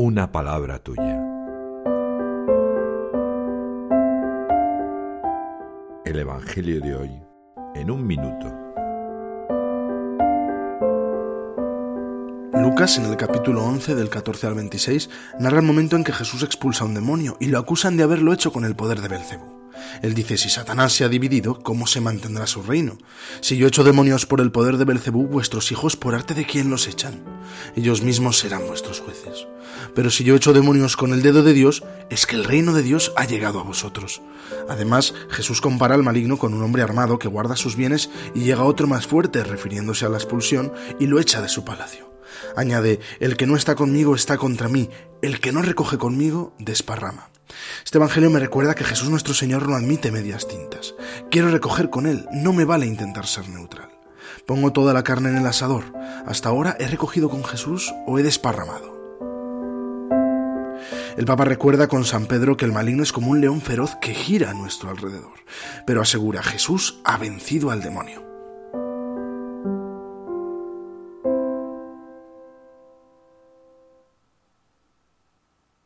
una palabra tuya. El Evangelio de hoy en un minuto. Lucas, en el capítulo 11, del 14 al 26, narra el momento en que Jesús expulsa a un demonio y lo acusan de haberlo hecho con el poder de Belcebú. Él dice, si Satanás se ha dividido, ¿cómo se mantendrá su reino? Si yo echo demonios por el poder de Belcebú, vuestros hijos por arte de quién los echan. Ellos mismos serán vuestros jueces. Pero si yo echo demonios con el dedo de Dios, es que el reino de Dios ha llegado a vosotros. Además, Jesús compara al maligno con un hombre armado que guarda sus bienes y llega otro más fuerte, refiriéndose a la expulsión, y lo echa de su palacio. Añade, el que no está conmigo está contra mí, el que no recoge conmigo desparrama. Este Evangelio me recuerda que Jesús nuestro Señor no admite medias tintas. Quiero recoger con Él, no me vale intentar ser neutral. Pongo toda la carne en el asador. Hasta ahora he recogido con Jesús o he desparramado. El Papa recuerda con San Pedro que el maligno es como un león feroz que gira a nuestro alrededor, pero asegura Jesús ha vencido al demonio.